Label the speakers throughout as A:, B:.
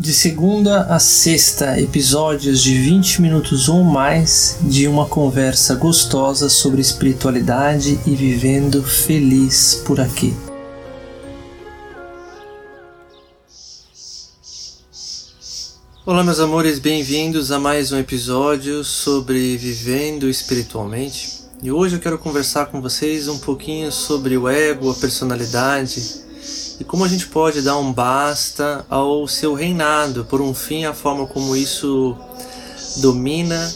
A: De segunda a sexta, episódios de 20 minutos ou mais de uma conversa gostosa sobre espiritualidade e vivendo feliz por aqui. Olá, meus amores, bem-vindos a mais um episódio sobre vivendo espiritualmente. E hoje eu quero conversar com vocês um pouquinho sobre o ego, a personalidade e como a gente pode dar um basta ao seu reinado, por um fim à forma como isso domina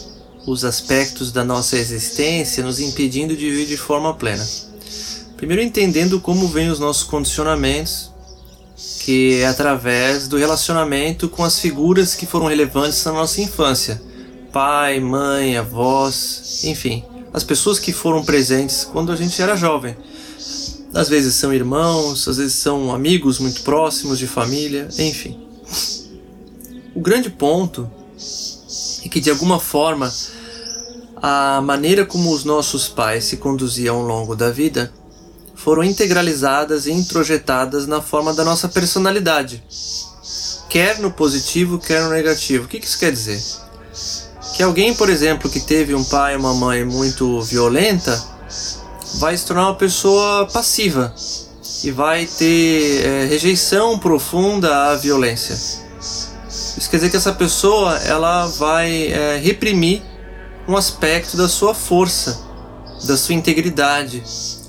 A: os aspectos da nossa existência, nos impedindo de viver de forma plena. Primeiro entendendo como vêm os nossos condicionamentos, que é através do relacionamento com as figuras que foram relevantes na nossa infância, pai, mãe, avós, enfim, as pessoas que foram presentes quando a gente era jovem às vezes são irmãos, às vezes são amigos muito próximos de família, enfim. O grande ponto é que de alguma forma a maneira como os nossos pais se conduziam ao longo da vida foram integralizadas e introjetadas na forma da nossa personalidade, quer no positivo, quer no negativo. O que isso quer dizer? Que alguém, por exemplo, que teve um pai e uma mãe muito violenta, vai se tornar uma pessoa passiva e vai ter é, rejeição profunda à violência. Isso quer dizer que essa pessoa ela vai é, reprimir um aspecto da sua força, da sua integridade.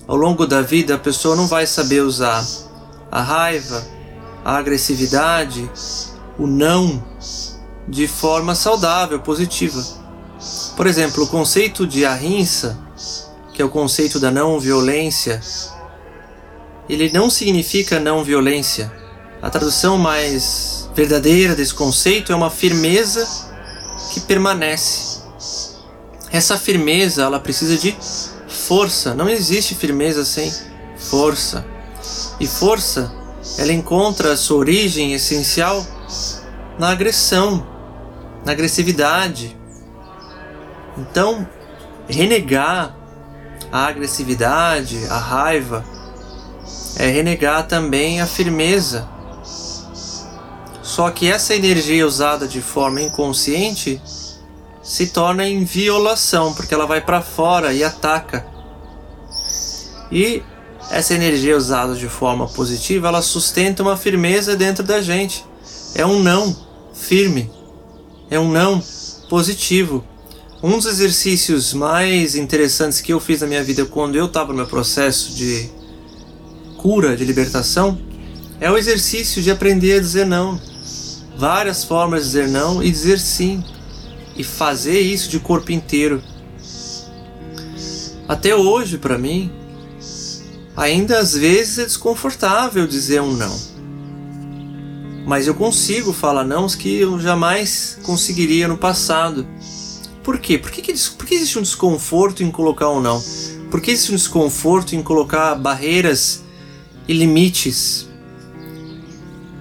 A: Ao longo da vida, a pessoa não vai saber usar a raiva, a agressividade, o não de forma saudável, positiva. Por exemplo, o conceito de ahimsa que é o conceito da não violência, ele não significa não violência. A tradução mais verdadeira desse conceito é uma firmeza que permanece. Essa firmeza, ela precisa de força. Não existe firmeza sem força. E força, ela encontra sua origem essencial na agressão, na agressividade. Então, renegar a agressividade, a raiva, é renegar também a firmeza. Só que essa energia usada de forma inconsciente se torna em violação, porque ela vai para fora e ataca. E essa energia usada de forma positiva, ela sustenta uma firmeza dentro da gente. É um não firme. É um não positivo. Um dos exercícios mais interessantes que eu fiz na minha vida quando eu estava no meu processo de cura, de libertação, é o exercício de aprender a dizer não. Várias formas de dizer não e dizer sim. E fazer isso de corpo inteiro. Até hoje, para mim, ainda às vezes é desconfortável dizer um não. Mas eu consigo falar não que eu jamais conseguiria no passado. Por quê? Por que, que, por que existe um desconforto em colocar ou não? Por que existe um desconforto em colocar barreiras e limites?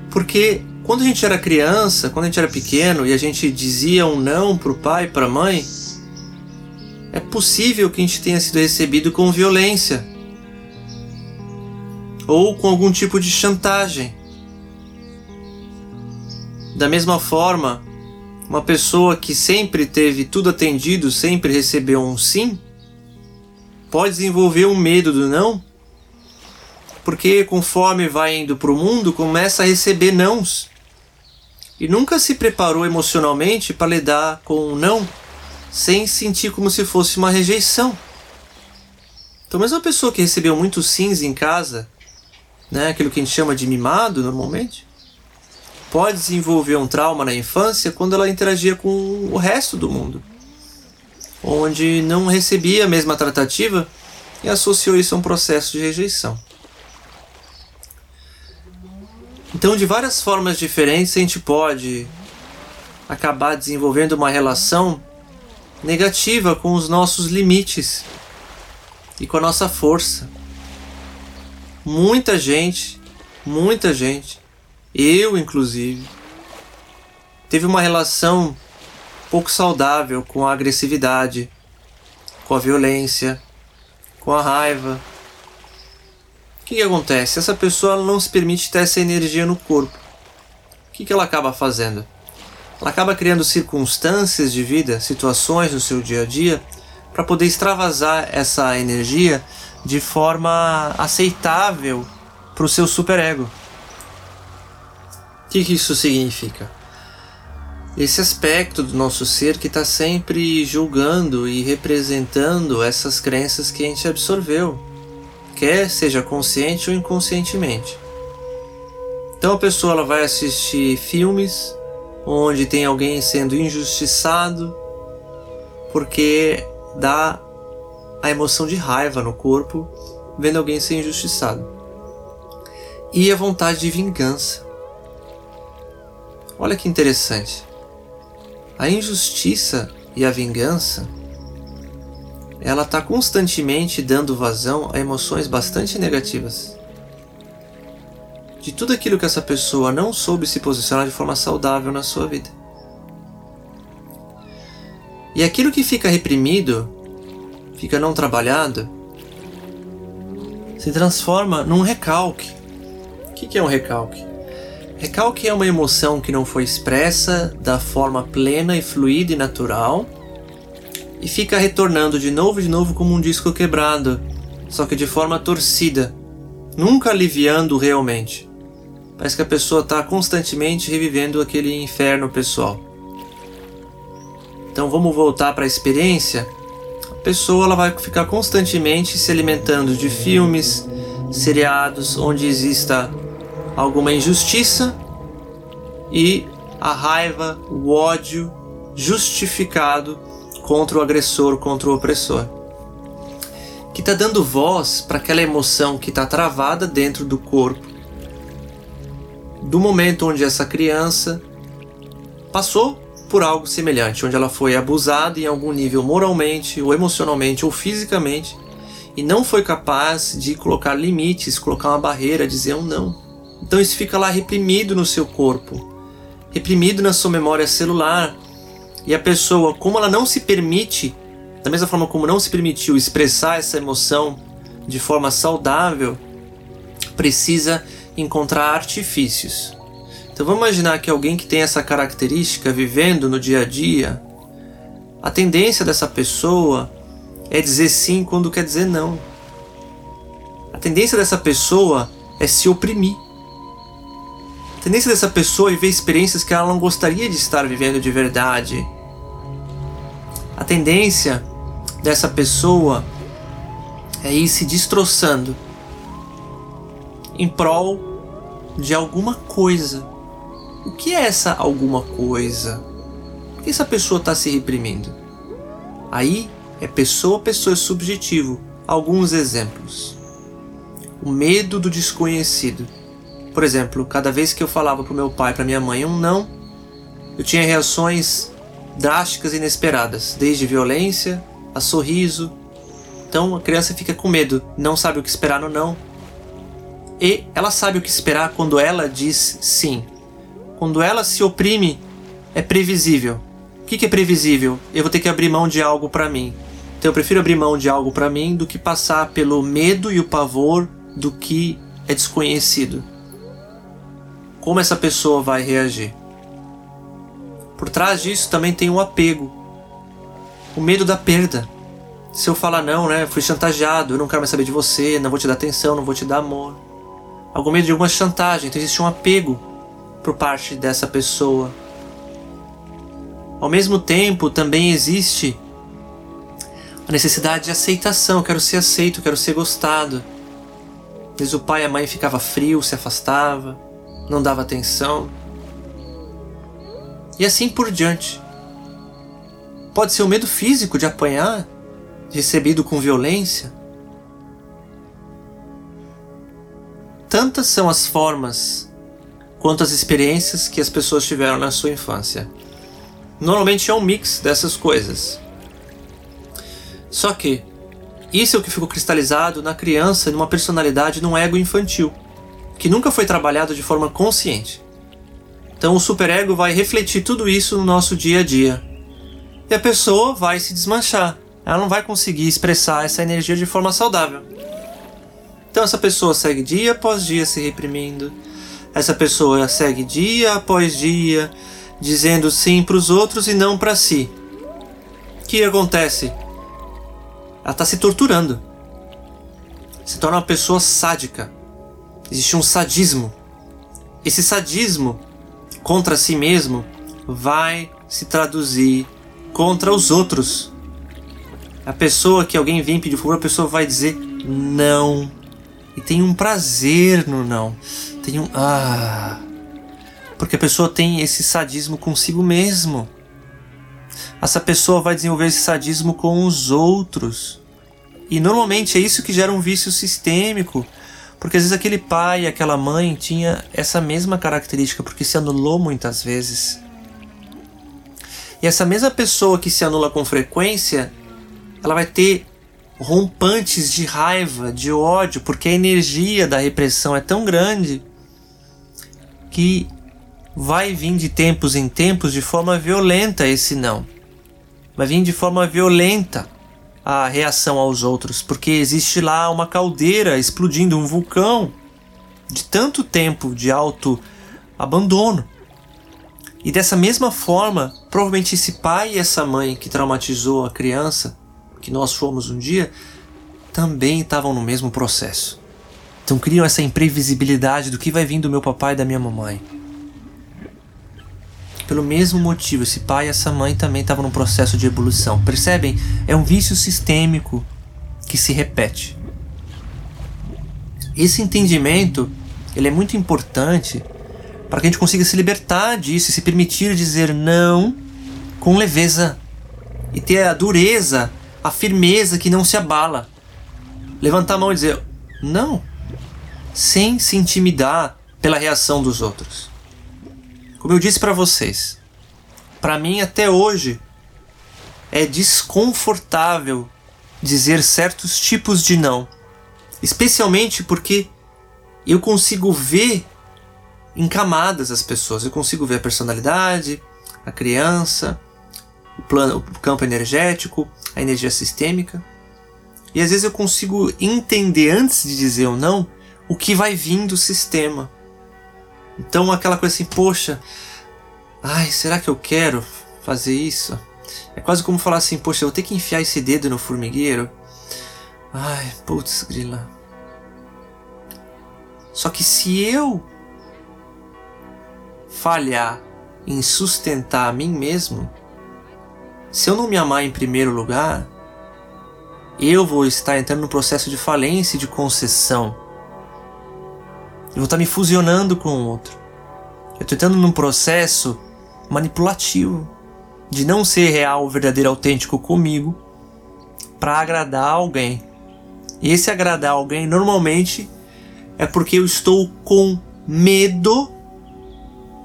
A: Porque quando a gente era criança, quando a gente era pequeno e a gente dizia um não para o pai para a mãe, é possível que a gente tenha sido recebido com violência ou com algum tipo de chantagem. Da mesma forma, uma pessoa que sempre teve tudo atendido, sempre recebeu um sim, pode desenvolver um medo do não, porque conforme vai indo para o mundo, começa a receber nãos e nunca se preparou emocionalmente para lidar com um não sem sentir como se fosse uma rejeição. Então, mesmo uma pessoa que recebeu muitos sims em casa, né, aquilo que a gente chama de mimado normalmente, pode desenvolver um trauma na infância quando ela interagia com o resto do mundo, onde não recebia a mesma tratativa e associou isso a um processo de rejeição. Então, de várias formas diferentes, a gente pode acabar desenvolvendo uma relação negativa com os nossos limites e com a nossa força. Muita gente, muita gente eu inclusive, teve uma relação pouco saudável com a agressividade, com a violência, com a raiva. O que, que acontece? Essa pessoa não se permite ter essa energia no corpo. que, que ela acaba fazendo? Ela acaba criando circunstâncias de vida, situações no seu dia a dia, para poder extravasar essa energia de forma aceitável para o seu superego. Que, que isso significa? Esse aspecto do nosso ser que está sempre julgando e representando essas crenças que a gente absorveu, quer seja consciente ou inconscientemente. Então a pessoa ela vai assistir filmes onde tem alguém sendo injustiçado porque dá a emoção de raiva no corpo vendo alguém ser injustiçado. E a vontade de vingança. Olha que interessante. A injustiça e a vingança ela está constantemente dando vazão a emoções bastante negativas. De tudo aquilo que essa pessoa não soube se posicionar de forma saudável na sua vida. E aquilo que fica reprimido, fica não trabalhado, se transforma num recalque. O que é um recalque? Recalque é uma emoção que não foi expressa da forma plena e fluida e natural e fica retornando de novo e de novo como um disco quebrado, só que de forma torcida, nunca aliviando realmente. Parece que a pessoa está constantemente revivendo aquele inferno pessoal. Então vamos voltar para a experiência. A pessoa ela vai ficar constantemente se alimentando de filmes, seriados onde exista alguma injustiça e a raiva, o ódio justificado contra o agressor, contra o opressor. Que está dando voz para aquela emoção que está travada dentro do corpo, do momento onde essa criança passou por algo semelhante, onde ela foi abusada em algum nível moralmente, ou emocionalmente, ou fisicamente, e não foi capaz de colocar limites, colocar uma barreira, dizer um não. Então isso fica lá reprimido no seu corpo, reprimido na sua memória celular. E a pessoa, como ela não se permite, da mesma forma como não se permitiu expressar essa emoção de forma saudável, precisa encontrar artifícios. Então vamos imaginar que alguém que tem essa característica vivendo no dia a dia, a tendência dessa pessoa é dizer sim quando quer dizer não. A tendência dessa pessoa é se oprimir tendência dessa pessoa é viver experiências que ela não gostaria de estar vivendo de verdade. A tendência dessa pessoa é ir se destroçando em prol de alguma coisa. O que é essa alguma coisa? Por que essa pessoa está se reprimindo? Aí é pessoa a pessoa é subjetivo. Alguns exemplos. O medo do desconhecido. Por exemplo, cada vez que eu falava para meu pai, para minha mãe um não, eu tinha reações drásticas e inesperadas, desde violência a sorriso. Então a criança fica com medo, não sabe o que esperar no não. E ela sabe o que esperar quando ela diz sim. Quando ela se oprime, é previsível. O que, é previsível? Eu vou ter que abrir mão de algo para mim. Então eu prefiro abrir mão de algo para mim do que passar pelo medo e o pavor do que é desconhecido como essa pessoa vai reagir. Por trás disso também tem o apego, o medo da perda. Se eu falar não, né, fui chantageado, eu não quero mais saber de você, não vou te dar atenção, não vou te dar amor. Algum medo de alguma chantagem, então existe um apego por parte dessa pessoa. Ao mesmo tempo, também existe a necessidade de aceitação, eu quero ser aceito, eu quero ser gostado. Vezes o pai e a mãe ficava frio, se afastava não dava atenção. E assim por diante. Pode ser o medo físico de apanhar, recebido com violência. Tantas são as formas quanto as experiências que as pessoas tiveram na sua infância. Normalmente é um mix dessas coisas. Só que isso é o que ficou cristalizado na criança numa personalidade num ego infantil que nunca foi trabalhado de forma consciente. Então o superego vai refletir tudo isso no nosso dia a dia. E a pessoa vai se desmanchar. Ela não vai conseguir expressar essa energia de forma saudável. Então essa pessoa segue dia após dia se reprimindo. Essa pessoa segue dia após dia, dizendo sim para os outros e não para si. O que acontece? Ela está se torturando. Se torna uma pessoa sádica. Existe um sadismo. Esse sadismo contra si mesmo vai se traduzir contra os outros. A pessoa que alguém vem pedir favor, a pessoa vai dizer não. E tem um prazer no não. Tem um. Ah. Porque a pessoa tem esse sadismo consigo mesmo. Essa pessoa vai desenvolver esse sadismo com os outros. E normalmente é isso que gera um vício sistêmico. Porque às vezes aquele pai, aquela mãe tinha essa mesma característica, porque se anulou muitas vezes. E essa mesma pessoa que se anula com frequência, ela vai ter rompantes de raiva, de ódio, porque a energia da repressão é tão grande que vai vir de tempos em tempos de forma violenta esse não. Vai vir de forma violenta a reação aos outros, porque existe lá uma caldeira explodindo, um vulcão de tanto tempo de alto abandono. E dessa mesma forma, provavelmente esse pai e essa mãe que traumatizou a criança, que nós fomos um dia, também estavam no mesmo processo. Então criam essa imprevisibilidade do que vai vir do meu papai e da minha mamãe. Pelo mesmo motivo, esse pai e essa mãe também estavam num processo de evolução. Percebem? É um vício sistêmico que se repete. Esse entendimento ele é muito importante para que a gente consiga se libertar disso e se permitir dizer não com leveza e ter a dureza, a firmeza que não se abala. Levantar a mão e dizer não, sem se intimidar pela reação dos outros. Como eu disse para vocês, para mim até hoje é desconfortável dizer certos tipos de não, especialmente porque eu consigo ver em camadas as pessoas, eu consigo ver a personalidade, a criança, o plano, o campo energético, a energia sistêmica. E às vezes eu consigo entender antes de dizer ou não o que vai vir do sistema. Então aquela coisa assim, poxa, ai, será que eu quero fazer isso? É quase como falar assim, poxa, eu vou ter que enfiar esse dedo no formigueiro. Ai, putz, grila. Só que se eu falhar em sustentar a mim mesmo, se eu não me amar em primeiro lugar, eu vou estar entrando no processo de falência e de concessão. Eu vou estar me fusionando com o outro. Eu estou entrando num processo manipulativo de não ser real, verdadeiro, autêntico comigo para agradar alguém. E esse agradar alguém normalmente é porque eu estou com medo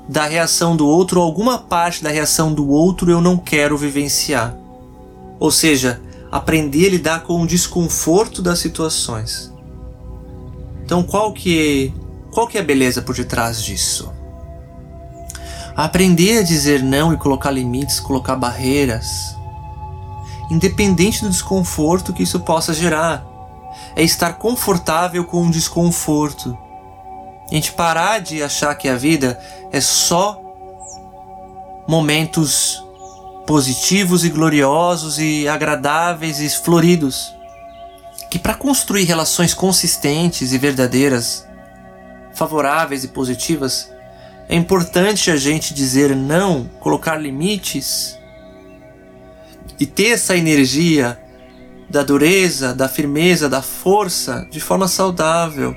A: da reação do outro, ou alguma parte da reação do outro eu não quero vivenciar. Ou seja, aprender a lidar com o desconforto das situações. Então, qual que qual que é a beleza por detrás disso? Aprender a dizer não e colocar limites, colocar barreiras, independente do desconforto que isso possa gerar. É estar confortável com o desconforto. A gente parar de achar que a vida é só momentos positivos e gloriosos e agradáveis e floridos. Que para construir relações consistentes e verdadeiras favoráveis e positivas, é importante a gente dizer não, colocar limites e ter essa energia da dureza, da firmeza, da força de forma saudável.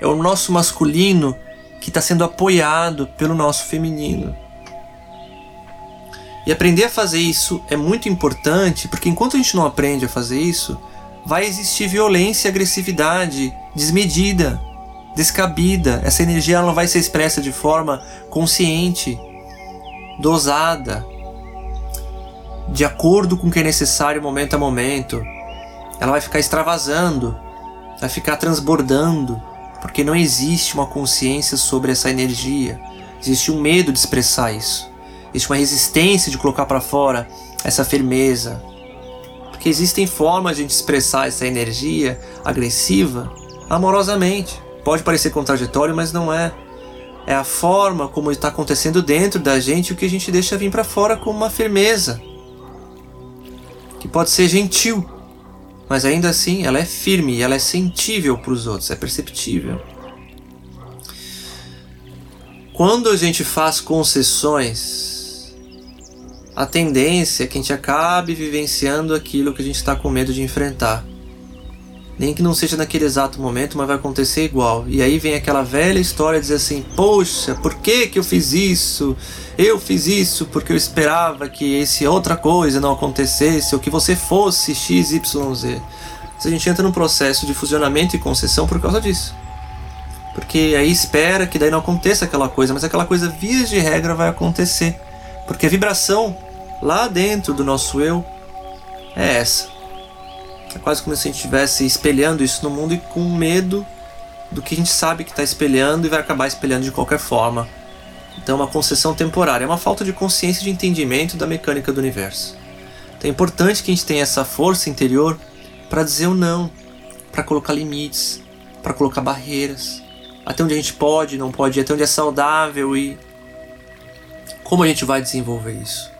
A: É o nosso masculino que está sendo apoiado pelo nosso feminino. E aprender a fazer isso é muito importante, porque enquanto a gente não aprende a fazer isso, vai existir violência e agressividade desmedida descabida. Essa energia ela não vai ser expressa de forma consciente, dosada, de acordo com o que é necessário momento a momento. Ela vai ficar extravasando, vai ficar transbordando, porque não existe uma consciência sobre essa energia. Existe um medo de expressar isso. Existe uma resistência de colocar para fora essa firmeza. Porque existem formas de expressar essa energia agressiva amorosamente. Pode parecer contraditório, mas não é. é a forma como está acontecendo dentro da gente o que a gente deixa vir para fora com uma firmeza que pode ser gentil, mas ainda assim ela é firme, ela é sentível para os outros, é perceptível. Quando a gente faz concessões, a tendência é que a gente acabe vivenciando aquilo que a gente está com medo de enfrentar. Nem que não seja naquele exato momento, mas vai acontecer igual. E aí vem aquela velha história dizer assim: "Poxa, por que que eu fiz isso? Eu fiz isso porque eu esperava que esse outra coisa não acontecesse ou que você fosse XYZ". A gente entra num processo de fusionamento e concessão por causa disso. Porque aí espera que daí não aconteça aquela coisa, mas aquela coisa via de regra vai acontecer. Porque a vibração lá dentro do nosso eu é essa. É quase como se a gente estivesse espelhando isso no mundo e com medo do que a gente sabe que está espelhando e vai acabar espelhando de qualquer forma. Então é uma concessão temporária, é uma falta de consciência e de entendimento da mecânica do universo. Então é importante que a gente tenha essa força interior para dizer o não, para colocar limites, para colocar barreiras, até onde a gente pode, não pode, até onde é saudável e como a gente vai desenvolver isso?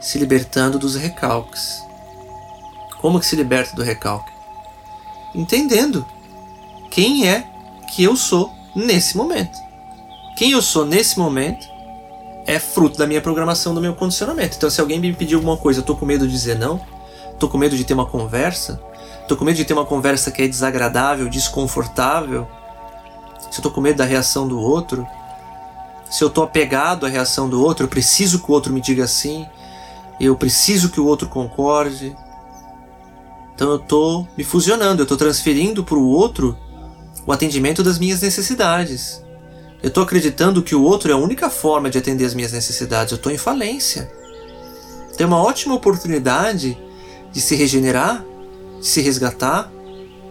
A: Se libertando dos recalques. Como que se liberta do recalque? Entendendo quem é que eu sou nesse momento. Quem eu sou nesse momento é fruto da minha programação, do meu condicionamento. Então, se alguém me pedir alguma coisa, eu tô com medo de dizer não, tô com medo de ter uma conversa, tô com medo de ter uma conversa que é desagradável, desconfortável, se eu tô com medo da reação do outro, se eu tô apegado à reação do outro, eu preciso que o outro me diga sim, eu preciso que o outro concorde, então eu estou me fusionando, eu estou transferindo para o outro o atendimento das minhas necessidades. Eu estou acreditando que o outro é a única forma de atender as minhas necessidades. Eu estou em falência. Tem uma ótima oportunidade de se regenerar, de se resgatar,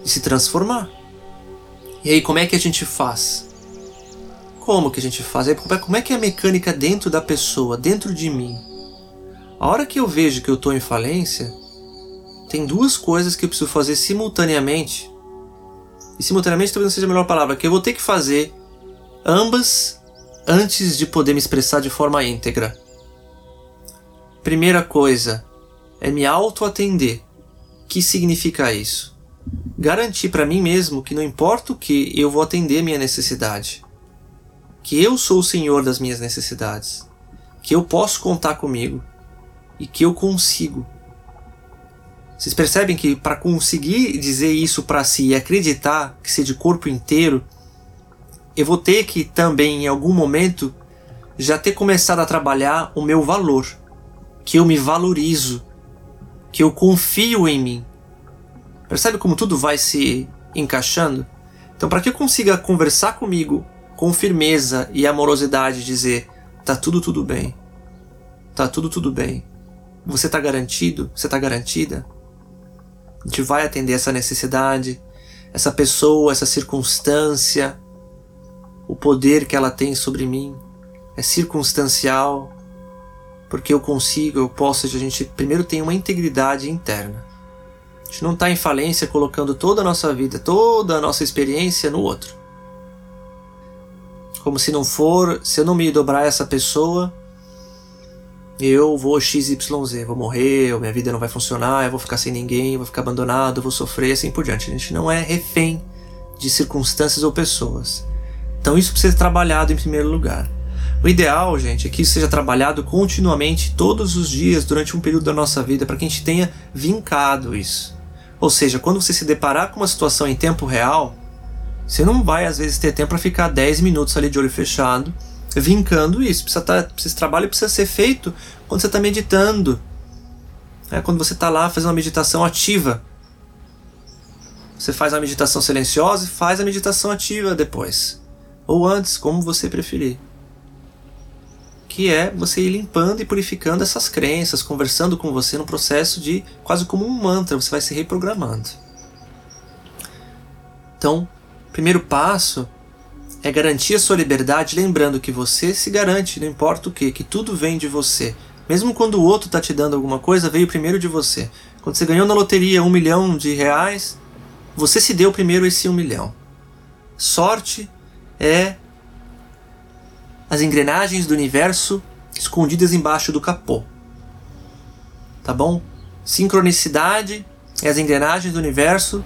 A: de se transformar. E aí, como é que a gente faz? Como que a gente faz? Como é que é a mecânica dentro da pessoa, dentro de mim? A hora que eu vejo que eu estou em falência, tem duas coisas que eu preciso fazer simultaneamente. E simultaneamente talvez não seja a melhor palavra, que eu vou ter que fazer ambas antes de poder me expressar de forma íntegra. Primeira coisa é me auto-atender. O que significa isso? Garantir para mim mesmo que não importa o que, eu vou atender minha necessidade. Que eu sou o senhor das minhas necessidades. Que eu posso contar comigo. E que eu consigo. Vocês percebem que para conseguir dizer isso para si e acreditar que ser de corpo inteiro, eu vou ter que também em algum momento já ter começado a trabalhar o meu valor, que eu me valorizo, que eu confio em mim. Percebe como tudo vai se encaixando? Então, para que eu consiga conversar comigo com firmeza e amorosidade, dizer: tá tudo tudo bem, tá tudo tudo bem, você tá garantido, você tá garantida, a gente vai atender essa necessidade, essa pessoa, essa circunstância, o poder que ela tem sobre mim é circunstancial, porque eu consigo, eu posso, a gente primeiro tem uma integridade interna. A gente não está em falência colocando toda a nossa vida, toda a nossa experiência no outro. Como se não for, se eu não me dobrar essa pessoa, eu vou XYZ, vou morrer, minha vida não vai funcionar, eu vou ficar sem ninguém, vou ficar abandonado, vou sofrer assim por diante. A gente não é refém de circunstâncias ou pessoas. Então isso precisa ser trabalhado em primeiro lugar. O ideal, gente, é que isso seja trabalhado continuamente, todos os dias, durante um período da nossa vida, para que a gente tenha vincado isso. Ou seja, quando você se deparar com uma situação em tempo real, você não vai às vezes ter tempo para ficar 10 minutos ali de olho fechado vincando isso. Precisa tá, esse trabalho precisa ser feito quando você está meditando. É quando você está lá fazendo uma meditação ativa. Você faz a meditação silenciosa e faz a meditação ativa depois. Ou antes, como você preferir. Que é você ir limpando e purificando essas crenças, conversando com você no processo de quase como um mantra, você vai se reprogramando. Então, primeiro passo é garantir a sua liberdade, lembrando que você se garante, não importa o que, que tudo vem de você. Mesmo quando o outro está te dando alguma coisa, veio primeiro de você. Quando você ganhou na loteria um milhão de reais, você se deu primeiro esse um milhão. Sorte é as engrenagens do universo escondidas embaixo do capô. Tá bom? Sincronicidade é as engrenagens do universo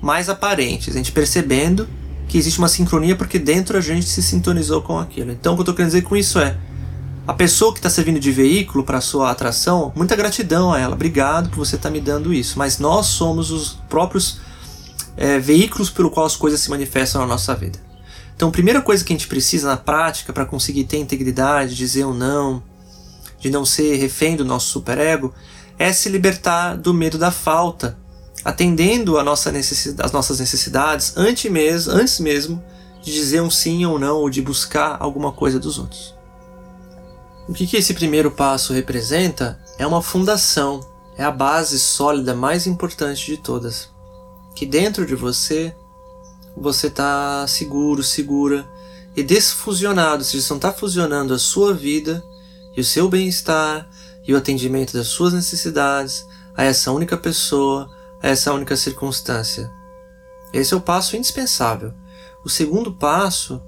A: mais aparentes, a gente percebendo que existe uma sincronia porque dentro a gente se sintonizou com aquilo. Então, o que eu estou querendo dizer com isso é: a pessoa que está servindo de veículo para a sua atração, muita gratidão a ela, obrigado por você estar tá me dando isso, mas nós somos os próprios é, veículos pelo qual as coisas se manifestam na nossa vida. Então, a primeira coisa que a gente precisa na prática para conseguir ter integridade, dizer um não, de não ser refém do nosso superego, é se libertar do medo da falta, atendendo a nossa necessidade, as nossas necessidades antes mesmo, antes mesmo de dizer um sim ou não ou de buscar alguma coisa dos outros. O que, que esse primeiro passo representa é uma fundação, é a base sólida mais importante de todas. Que dentro de você você está seguro, segura e desfusionado, seja, você não está fusionando a sua vida e o seu bem-estar e o atendimento das suas necessidades a essa única pessoa, a essa única circunstância. Esse é o passo indispensável. O segundo passo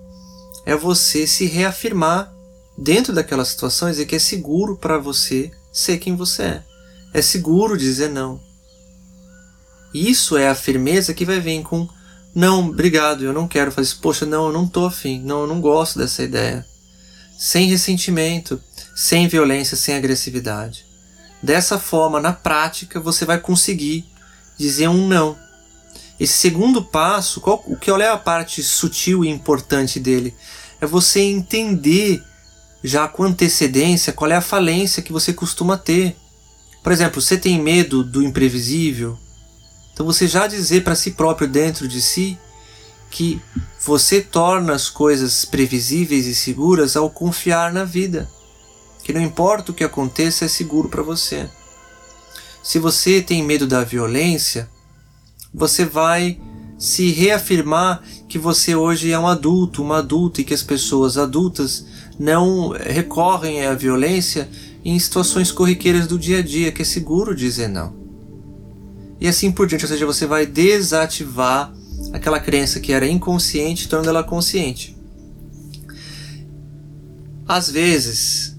A: é você se reafirmar dentro daquela situação e dizer que é seguro para você ser quem você é. É seguro dizer não. Isso é a firmeza que vai vir com não, obrigado, eu não quero fazer isso. Poxa, não, eu não tô afim. Não, eu não gosto dessa ideia. Sem ressentimento, sem violência, sem agressividade. Dessa forma, na prática, você vai conseguir dizer um não. Esse segundo passo, qual, o que é a parte sutil e importante dele, é você entender já com antecedência qual é a falência que você costuma ter. Por exemplo, você tem medo do imprevisível, então você já dizer para si próprio dentro de si que você torna as coisas previsíveis e seguras ao confiar na vida. Que não importa o que aconteça, é seguro para você. Se você tem medo da violência, você vai se reafirmar que você hoje é um adulto, uma adulta e que as pessoas adultas não recorrem à violência em situações corriqueiras do dia a dia, que é seguro dizer não e assim por diante. Ou seja, você vai desativar aquela crença que era inconsciente, tornando ela consciente. Às vezes,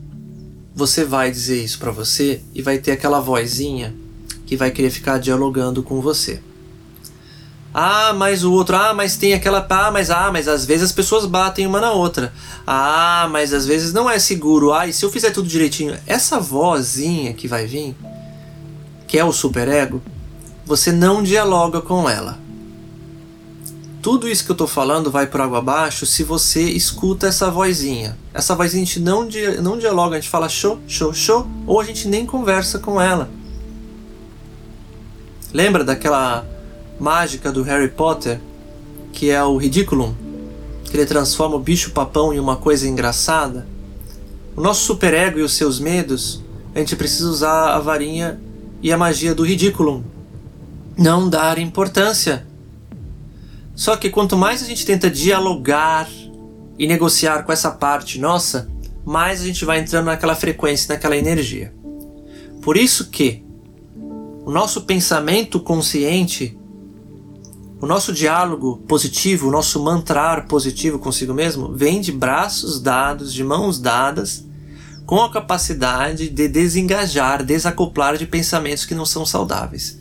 A: você vai dizer isso para você e vai ter aquela vozinha que vai querer ficar dialogando com você. Ah, mas o outro, ah, mas tem aquela, ah, mas ah, mas às vezes as pessoas batem uma na outra. Ah, mas às vezes não é seguro. Ah, e se eu fizer tudo direitinho, essa vozinha que vai vir, que é o superego, você não dialoga com ela. Tudo isso que eu estou falando vai por água abaixo se você escuta essa vozinha. Essa vozinha a gente não, não dialoga, a gente fala show, show, show, ou a gente nem conversa com ela. Lembra daquela mágica do Harry Potter, que é o Ridiculum? Que ele transforma o bicho-papão em uma coisa engraçada? O nosso superego e os seus medos, a gente precisa usar a varinha e a magia do Ridiculum não dar importância. Só que quanto mais a gente tenta dialogar e negociar com essa parte nossa, mais a gente vai entrando naquela frequência, naquela energia. Por isso que o nosso pensamento consciente, o nosso diálogo positivo, o nosso mantrar positivo consigo mesmo, vem de braços dados, de mãos dadas, com a capacidade de desengajar, desacoplar de pensamentos que não são saudáveis.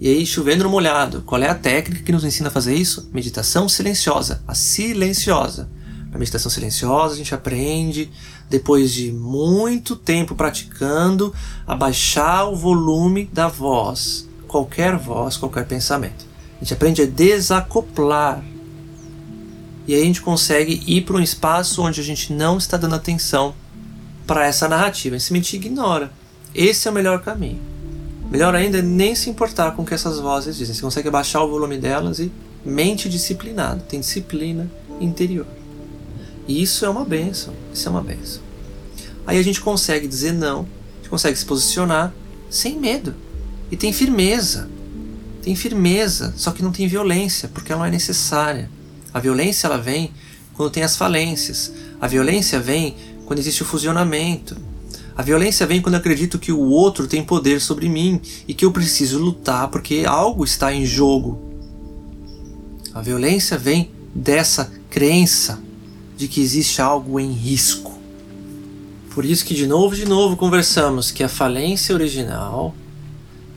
A: E aí, chovendo no molhado, qual é a técnica que nos ensina a fazer isso? Meditação silenciosa, a silenciosa. A meditação silenciosa a gente aprende, depois de muito tempo praticando, a baixar o volume da voz, qualquer voz, qualquer pensamento. A gente aprende a desacoplar. E aí a gente consegue ir para um espaço onde a gente não está dando atenção para essa narrativa, a gente simplesmente ignora. Esse é o melhor caminho. Melhor ainda é nem se importar com o que essas vozes dizem. Você consegue baixar o volume delas e mente disciplinado, tem disciplina interior. E isso é uma benção, isso é uma benção. Aí a gente consegue dizer não, a gente consegue se posicionar sem medo. E tem firmeza. Tem firmeza, só que não tem violência, porque ela não é necessária. A violência ela vem quando tem as falências. A violência vem quando existe o fusionamento. A violência vem quando acredito que o outro tem poder sobre mim e que eu preciso lutar porque algo está em jogo. A violência vem dessa crença de que existe algo em risco. Por isso que de novo, de novo conversamos que a falência original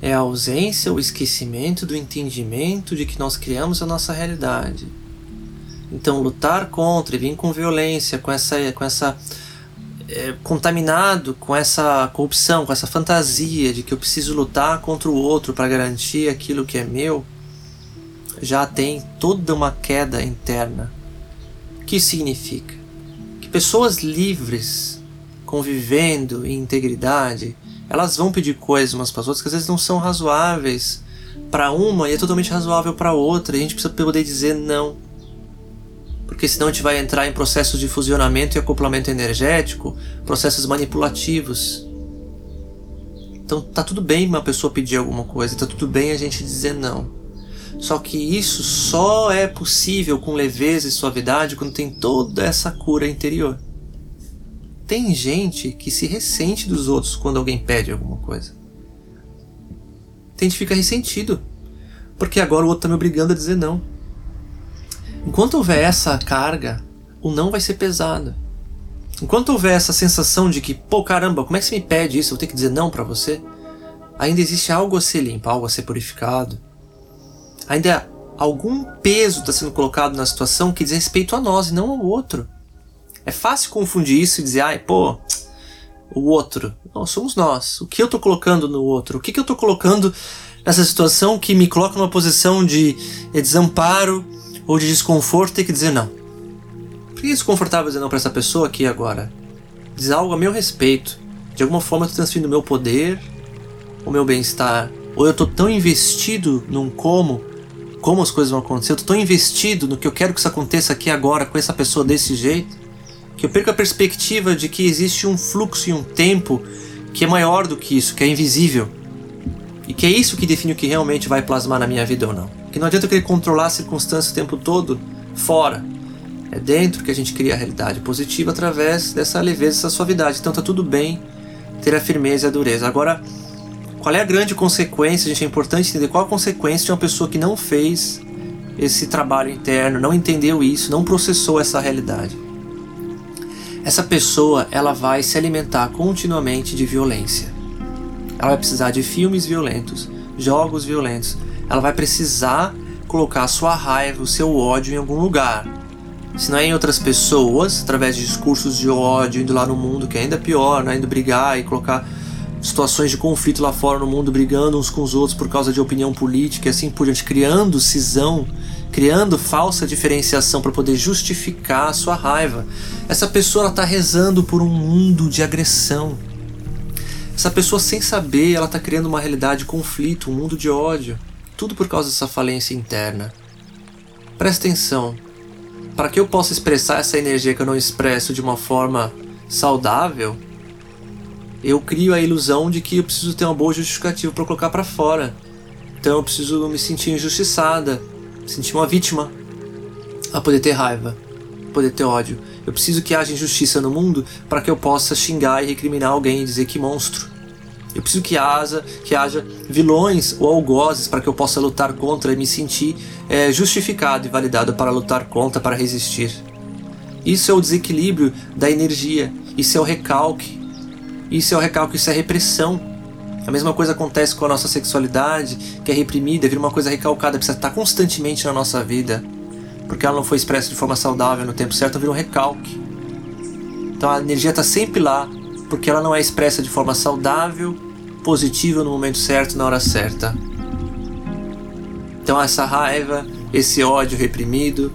A: é a ausência ou esquecimento do entendimento de que nós criamos a nossa realidade. Então lutar contra e vir com violência, com essa, com essa é, contaminado com essa corrupção, com essa fantasia de que eu preciso lutar contra o outro para garantir aquilo que é meu, já tem toda uma queda interna. O que significa? Que pessoas livres, convivendo em integridade, elas vão pedir coisas umas para as outras que às vezes não são razoáveis para uma e é totalmente razoável para outra. E a gente precisa poder dizer não. Porque senão a gente vai entrar em processos de fusionamento e acoplamento energético, processos manipulativos. Então tá tudo bem uma pessoa pedir alguma coisa, tá tudo bem a gente dizer não. Só que isso só é possível com leveza e suavidade quando tem toda essa cura interior. Tem gente que se ressente dos outros quando alguém pede alguma coisa. Tem gente que fica ressentido, porque agora o outro está me obrigando a dizer não. Enquanto houver essa carga, o não vai ser pesado. Enquanto houver essa sensação de que, pô, caramba, como é que você me pede isso? Eu ter que dizer não para você? Ainda existe algo a ser limpo, algo a ser purificado. Ainda algum peso está sendo colocado na situação que diz respeito a nós e não ao outro. É fácil confundir isso e dizer, ai, pô, o outro. Não, somos nós. O que eu estou colocando no outro? O que, que eu estou colocando nessa situação que me coloca numa posição de desamparo ou de desconforto ter que dizer não? Por que é desconfortável dizer não para essa pessoa aqui agora? Diz algo a meu respeito. De alguma forma eu estou transferindo o meu poder, o meu bem-estar. Ou eu estou tão investido num como, como as coisas vão acontecer, eu estou tão investido no que eu quero que isso aconteça aqui agora com essa pessoa desse jeito, que eu perco a perspectiva de que existe um fluxo e um tempo que é maior do que isso, que é invisível. E que é isso que define o que realmente vai plasmar na minha vida ou não. Que não adianta querer controlar a circunstância o tempo todo fora. É dentro que a gente cria a realidade positiva através dessa leveza, dessa suavidade. Então tá tudo bem ter a firmeza e a dureza. Agora, qual é a grande consequência? Gente é importante entender qual a consequência de uma pessoa que não fez esse trabalho interno, não entendeu isso, não processou essa realidade essa pessoa ela vai se alimentar continuamente de violência. Ela vai precisar de filmes violentos, jogos violentos. Ela vai precisar colocar a sua raiva, o seu ódio em algum lugar. Se não é em outras pessoas, através de discursos de ódio, indo lá no mundo, que é ainda pior, né? indo brigar e colocar situações de conflito lá fora no mundo, brigando uns com os outros por causa de opinião política e assim por diante, criando cisão criando falsa diferenciação para poder justificar a sua raiva. Essa pessoa está rezando por um mundo de agressão. Essa pessoa, sem saber, ela está criando uma realidade de conflito, um mundo de ódio. Tudo por causa dessa falência interna. Presta atenção. Para que eu possa expressar essa energia que eu não expresso de uma forma saudável, eu crio a ilusão de que eu preciso ter uma boa justificativa para colocar para fora. Então eu preciso me sentir injustiçada, sentir uma vítima a poder ter raiva, poder ter ódio. Eu preciso que haja injustiça no mundo para que eu possa xingar e recriminar alguém e dizer que monstro. Eu preciso que haja, que haja vilões ou algozes para que eu possa lutar contra e me sentir é, justificado e validado para lutar contra, para resistir. Isso é o desequilíbrio da energia, isso é o recalque, isso é o recalque, isso é repressão. A mesma coisa acontece com a nossa sexualidade, que é reprimida, vira uma coisa recalcada, precisa estar constantemente na nossa vida, porque ela não foi expressa de forma saudável no tempo certo, vira um recalque. Então a energia está sempre lá, porque ela não é expressa de forma saudável, positiva no momento certo, na hora certa. Então essa raiva, esse ódio reprimido,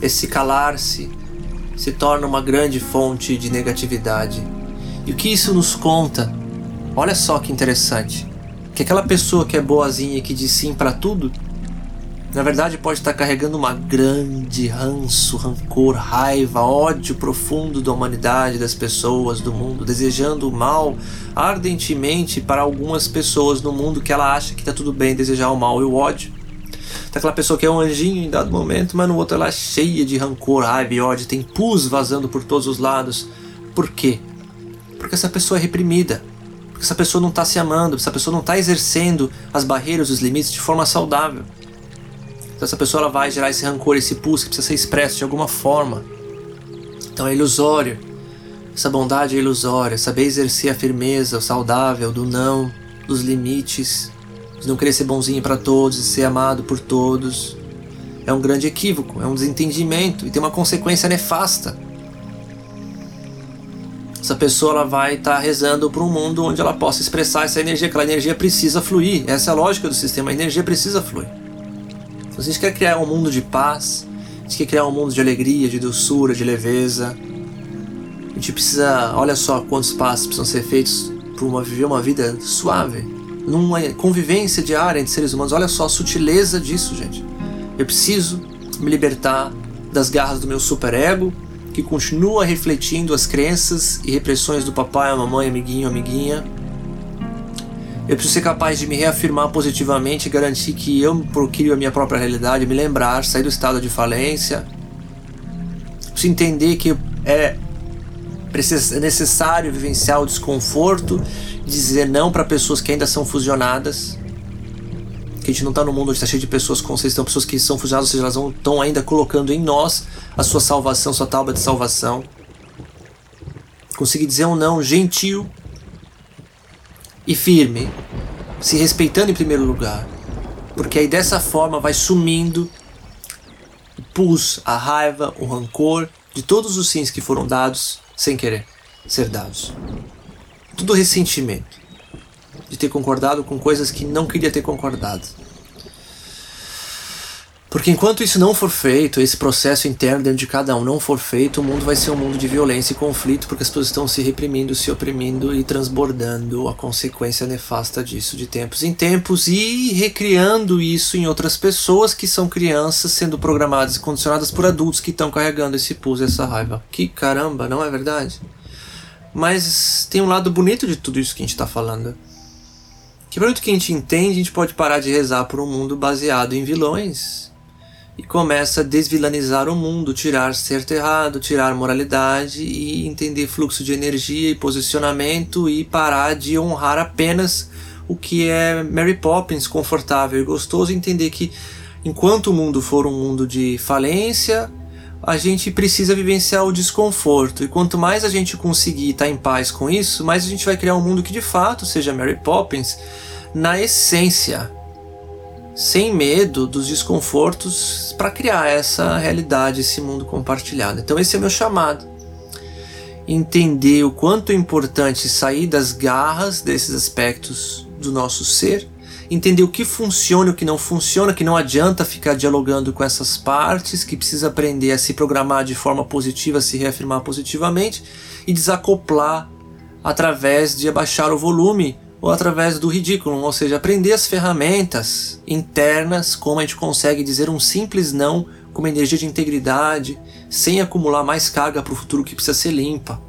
A: esse calar-se, se torna uma grande fonte de negatividade. E o que isso nos conta? Olha só que interessante. Que aquela pessoa que é boazinha e que diz sim para tudo, na verdade pode estar carregando uma grande ranço, rancor, raiva, ódio profundo da humanidade, das pessoas, do mundo, desejando o mal ardentemente para algumas pessoas no mundo que ela acha que está tudo bem desejar o mal e o ódio. Tá aquela pessoa que é um anjinho em dado momento, mas no outro ela é cheia de rancor, raiva e ódio, tem pus vazando por todos os lados. Por quê? Porque essa pessoa é reprimida porque essa pessoa não está se amando, essa pessoa não está exercendo as barreiras, os limites de forma saudável. Então essa pessoa ela vai gerar esse rancor, esse pulso que precisa ser expresso de alguma forma. Então é ilusório. Essa bondade é ilusória. Saber exercer a firmeza, o saudável, do não, dos limites, de não querer ser bonzinho para todos e ser amado por todos. É um grande equívoco, é um desentendimento e tem uma consequência nefasta. Essa pessoa ela vai estar tá rezando para um mundo onde ela possa expressar essa energia, aquela energia precisa fluir. Essa é a lógica do sistema, a energia precisa fluir. Se gente quer criar um mundo de paz, a gente quer criar um mundo de alegria, de doçura, de leveza, a gente precisa, olha só quantos passos precisam ser feitos para uma, viver uma vida suave, numa convivência diária entre seres humanos. Olha só a sutileza disso, gente. Eu preciso me libertar das garras do meu superego, que continua refletindo as crenças e repressões do papai, mamãe, amiguinho, amiguinha. Eu preciso ser capaz de me reafirmar positivamente e garantir que eu procrio a minha própria realidade, me lembrar, sair do estado de falência. Preciso entender que é necessário vivenciar o desconforto, dizer não para pessoas que ainda são fusionadas que a gente não está no mundo onde está cheio de pessoas com estão pessoas que são fugiadas, ou seja, elas estão ainda colocando em nós a sua salvação, sua tábua de salvação. Conseguir dizer um não gentil e firme, se respeitando em primeiro lugar, porque aí dessa forma vai sumindo o pus, a raiva, o rancor de todos os sims que foram dados sem querer ser dados. Tudo ressentimento de ter concordado com coisas que não queria ter concordado. Porque enquanto isso não for feito, esse processo interno dentro de cada um não for feito, o mundo vai ser um mundo de violência e conflito, porque as pessoas estão se reprimindo, se oprimindo e transbordando a consequência nefasta disso de tempos em tempos e recriando isso em outras pessoas que são crianças sendo programadas e condicionadas por adultos que estão carregando esse pulso, essa raiva. Que caramba, não é verdade? Mas tem um lado bonito de tudo isso que a gente está falando. Que pelo que a gente entende, a gente pode parar de rezar por um mundo baseado em vilões e começa a desvilanizar o mundo, tirar certo e errado, tirar moralidade e entender fluxo de energia e posicionamento e parar de honrar apenas o que é Mary Poppins, confortável e gostoso, entender que enquanto o mundo for um mundo de falência, a gente precisa vivenciar o desconforto. E quanto mais a gente conseguir estar em paz com isso, mais a gente vai criar um mundo que de fato seja Mary Poppins na essência, sem medo dos desconfortos para criar essa realidade, esse mundo compartilhado. Então esse é meu chamado. Entender o quanto é importante sair das garras desses aspectos do nosso ser entender o que funciona e o que não funciona, que não adianta ficar dialogando com essas partes, que precisa aprender a se programar de forma positiva, se reafirmar positivamente e desacoplar através de abaixar o volume ou através do ridículo, ou seja, aprender as ferramentas internas, como a gente consegue dizer um simples não com uma energia de integridade, sem acumular mais carga para o futuro que precisa ser limpa.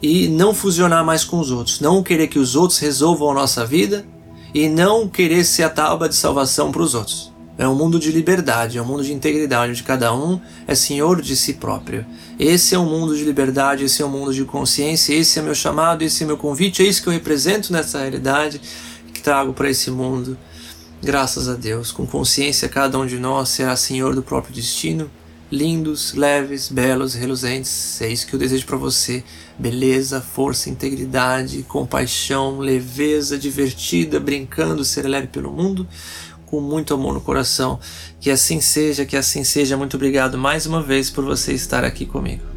A: E não fusionar mais com os outros, não querer que os outros resolvam a nossa vida e não querer ser a tábua de salvação para os outros. É um mundo de liberdade, é um mundo de integridade, onde cada um é senhor de si próprio. Esse é um mundo de liberdade, esse é um mundo de consciência, esse é meu chamado, esse é meu convite, é isso que eu represento nessa realidade que trago para esse mundo. Graças a Deus, com consciência, cada um de nós será senhor do próprio destino lindos, leves, belos, reluzentes. É isso que eu desejo para você. Beleza, força, integridade, compaixão, leveza, divertida, brincando, ser leve pelo mundo, com muito amor no coração. Que assim seja, que assim seja. Muito obrigado mais uma vez por você estar aqui comigo.